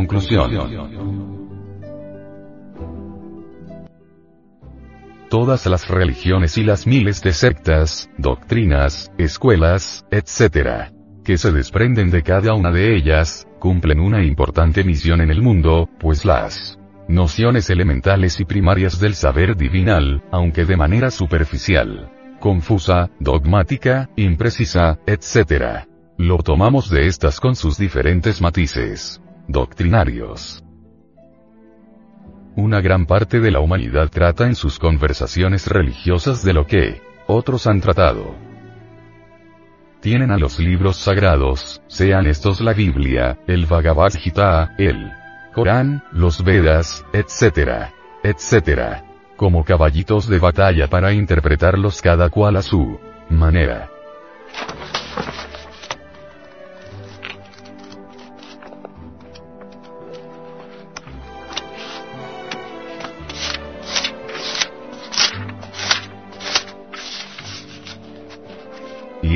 Conclusión. Todas las religiones y las miles de sectas, doctrinas, escuelas, etc., que se desprenden de cada una de ellas, cumplen una importante misión en el mundo, pues las nociones elementales y primarias del saber divinal, aunque de manera superficial, confusa, dogmática, imprecisa, etc. Lo tomamos de estas con sus diferentes matices doctrinarios. Una gran parte de la humanidad trata en sus conversaciones religiosas de lo que otros han tratado. Tienen a los libros sagrados, sean estos la Biblia, el Bhagavad Gita, el Corán, los Vedas, etc., etc., como caballitos de batalla para interpretarlos cada cual a su manera.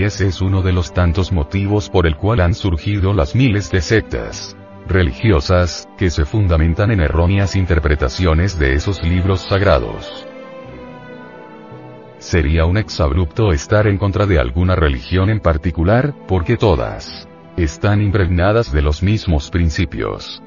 Ese es uno de los tantos motivos por el cual han surgido las miles de sectas religiosas, que se fundamentan en erróneas interpretaciones de esos libros sagrados. Sería un exabrupto estar en contra de alguna religión en particular, porque todas están impregnadas de los mismos principios.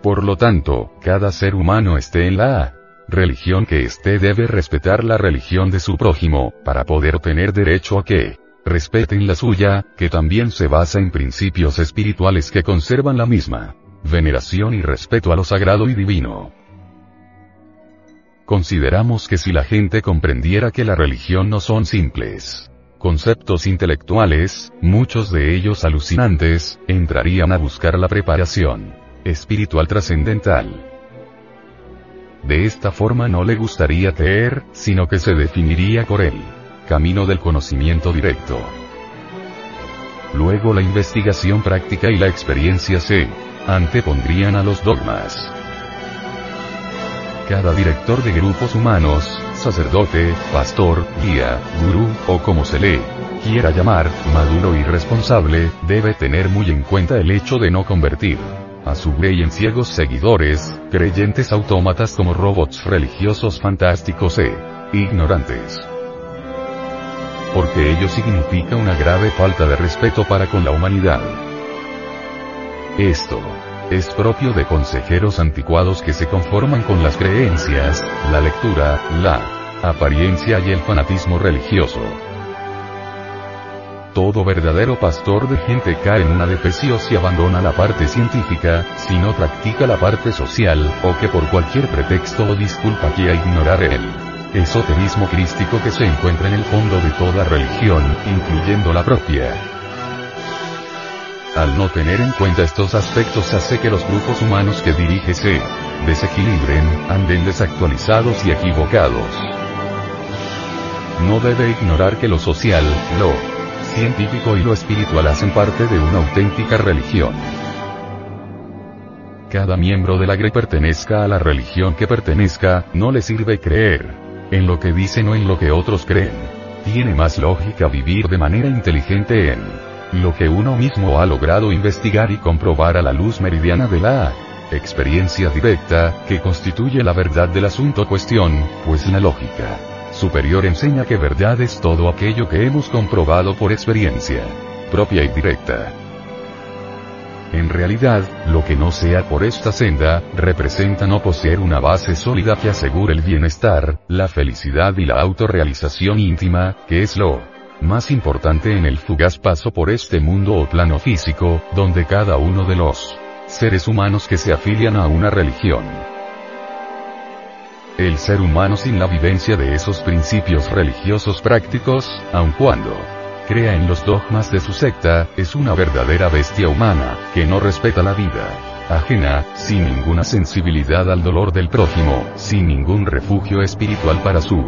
Por lo tanto, cada ser humano esté en la religión que esté debe respetar la religión de su prójimo, para poder tener derecho a que respeten la suya, que también se basa en principios espirituales que conservan la misma veneración y respeto a lo sagrado y divino. Consideramos que si la gente comprendiera que la religión no son simples conceptos intelectuales, muchos de ellos alucinantes, entrarían a buscar la preparación espiritual trascendental. De esta forma no le gustaría creer, sino que se definiría por él camino del conocimiento directo. Luego la investigación práctica y la experiencia se antepondrían a los dogmas. Cada director de grupos humanos, sacerdote, pastor, guía, gurú, o como se le quiera llamar, maduro y responsable, debe tener muy en cuenta el hecho de no convertir a su rey en ciegos seguidores, creyentes autómatas como robots religiosos fantásticos e ignorantes porque ello significa una grave falta de respeto para con la humanidad. Esto es propio de consejeros anticuados que se conforman con las creencias, la lectura, la apariencia y el fanatismo religioso. Todo verdadero pastor de gente cae en una depresión si abandona la parte científica, si no practica la parte social, o que por cualquier pretexto o disculpa quiera ignorar él esoterismo crístico que se encuentra en el fondo de toda religión, incluyendo la propia. Al no tener en cuenta estos aspectos hace que los grupos humanos que dirige se desequilibren, anden desactualizados y equivocados. No debe ignorar que lo social, lo científico y lo espiritual hacen parte de una auténtica religión. Cada miembro de la GRE pertenezca a la religión que pertenezca, no le sirve creer en lo que dicen o en lo que otros creen. Tiene más lógica vivir de manera inteligente en lo que uno mismo ha logrado investigar y comprobar a la luz meridiana de la experiencia directa, que constituye la verdad del asunto cuestión, pues la lógica superior enseña que verdad es todo aquello que hemos comprobado por experiencia propia y directa. En realidad, lo que no sea por esta senda, representa no poseer una base sólida que asegure el bienestar, la felicidad y la autorrealización íntima, que es lo más importante en el fugaz paso por este mundo o plano físico, donde cada uno de los seres humanos que se afilian a una religión. El ser humano sin la vivencia de esos principios religiosos prácticos, aun cuando crea en los dogmas de su secta, es una verdadera bestia humana, que no respeta la vida ajena, sin ninguna sensibilidad al dolor del prójimo, sin ningún refugio espiritual para su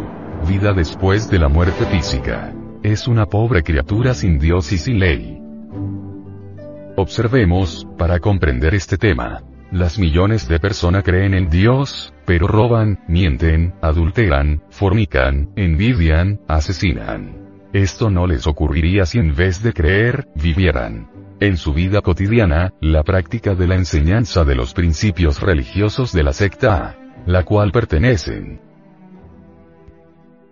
vida después de la muerte física. Es una pobre criatura sin Dios y sin ley. Observemos, para comprender este tema. Las millones de personas creen en Dios, pero roban, mienten, adulteran, fornican, envidian, asesinan. Esto no les ocurriría si en vez de creer, vivieran en su vida cotidiana, la práctica de la enseñanza de los principios religiosos de la secta a la cual pertenecen.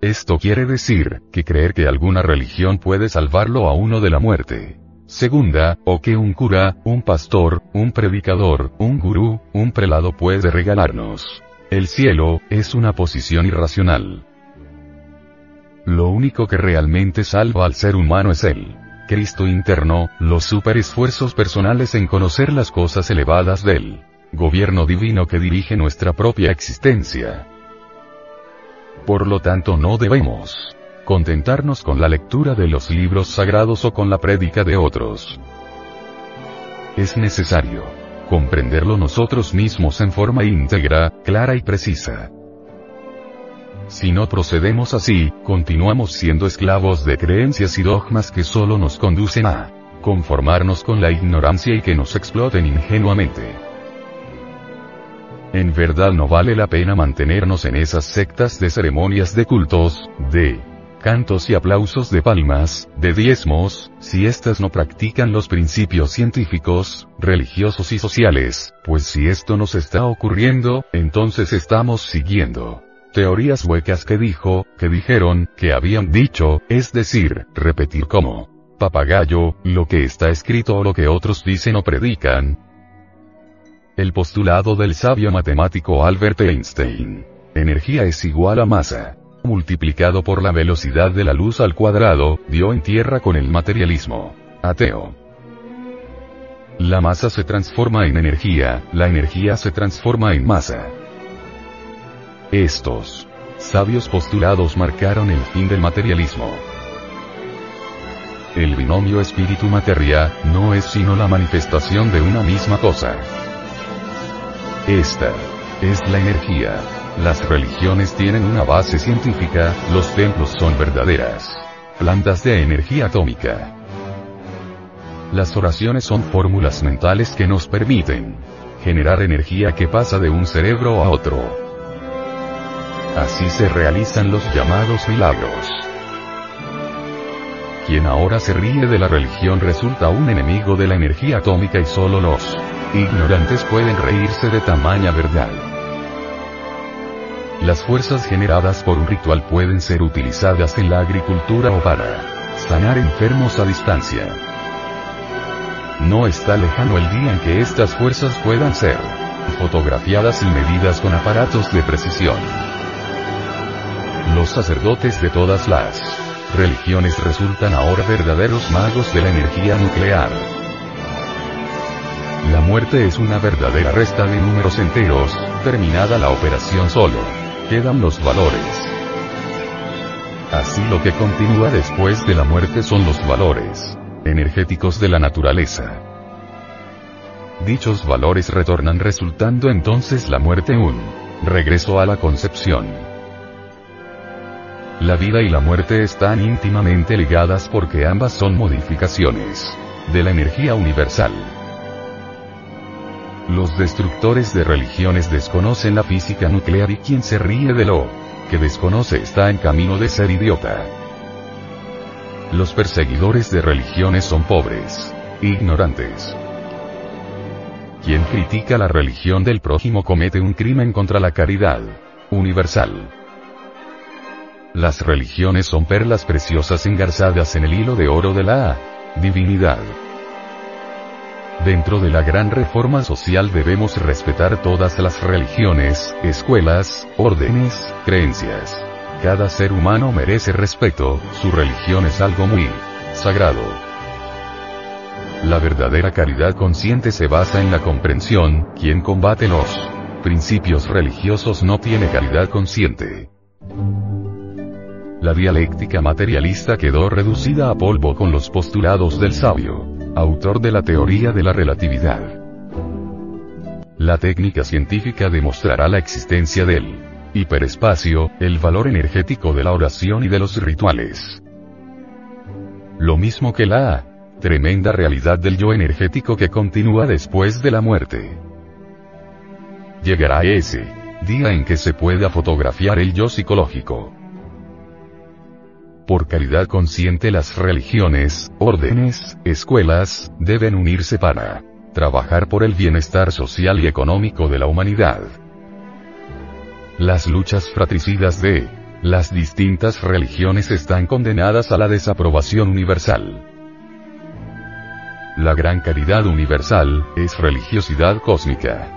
Esto quiere decir, que creer que alguna religión puede salvarlo a uno de la muerte. Segunda, o que un cura, un pastor, un predicador, un gurú, un prelado puede regalarnos. El cielo, es una posición irracional. Lo único que realmente salva al ser humano es el Cristo interno, los superesfuerzos personales en conocer las cosas elevadas del gobierno divino que dirige nuestra propia existencia. Por lo tanto no debemos contentarnos con la lectura de los libros sagrados o con la prédica de otros. Es necesario comprenderlo nosotros mismos en forma íntegra, clara y precisa. Si no procedemos así, continuamos siendo esclavos de creencias y dogmas que solo nos conducen a conformarnos con la ignorancia y que nos exploten ingenuamente. En verdad no vale la pena mantenernos en esas sectas de ceremonias de cultos, de cantos y aplausos de palmas, de diezmos, si éstas no practican los principios científicos, religiosos y sociales, pues si esto nos está ocurriendo, entonces estamos siguiendo teorías huecas que dijo, que dijeron, que habían dicho, es decir, repetir como papagayo, lo que está escrito o lo que otros dicen o predican. El postulado del sabio matemático Albert Einstein. Energía es igual a masa. Multiplicado por la velocidad de la luz al cuadrado, dio en tierra con el materialismo. Ateo. La masa se transforma en energía, la energía se transforma en masa. Estos sabios postulados marcaron el fin del materialismo. El binomio espíritu-materia, no es sino la manifestación de una misma cosa. Esta es la energía. Las religiones tienen una base científica, los templos son verdaderas plantas de energía atómica. Las oraciones son fórmulas mentales que nos permiten generar energía que pasa de un cerebro a otro. Así se realizan los llamados milagros. Quien ahora se ríe de la religión resulta un enemigo de la energía atómica y solo los ignorantes pueden reírse de tamaña verdad. Las fuerzas generadas por un ritual pueden ser utilizadas en la agricultura o para sanar enfermos a distancia. No está lejano el día en que estas fuerzas puedan ser fotografiadas y medidas con aparatos de precisión. Los sacerdotes de todas las religiones resultan ahora verdaderos magos de la energía nuclear. La muerte es una verdadera resta de números enteros, terminada la operación solo. Quedan los valores. Así lo que continúa después de la muerte son los valores energéticos de la naturaleza. Dichos valores retornan resultando entonces la muerte un regreso a la concepción. La vida y la muerte están íntimamente ligadas porque ambas son modificaciones de la energía universal. Los destructores de religiones desconocen la física nuclear y quien se ríe de lo que desconoce está en camino de ser idiota. Los perseguidores de religiones son pobres, ignorantes. Quien critica la religión del prójimo comete un crimen contra la caridad universal. Las religiones son perlas preciosas engarzadas en el hilo de oro de la divinidad. Dentro de la gran reforma social debemos respetar todas las religiones, escuelas, órdenes, creencias. Cada ser humano merece respeto, su religión es algo muy sagrado. La verdadera caridad consciente se basa en la comprensión, quien combate los principios religiosos no tiene caridad consciente. La dialéctica materialista quedó reducida a polvo con los postulados del sabio, autor de la teoría de la relatividad. La técnica científica demostrará la existencia del hiperespacio, el valor energético de la oración y de los rituales. Lo mismo que la tremenda realidad del yo energético que continúa después de la muerte. Llegará ese día en que se pueda fotografiar el yo psicológico. Por caridad consciente las religiones, órdenes, escuelas, deben unirse para trabajar por el bienestar social y económico de la humanidad. Las luchas fratricidas de las distintas religiones están condenadas a la desaprobación universal. La gran caridad universal es religiosidad cósmica.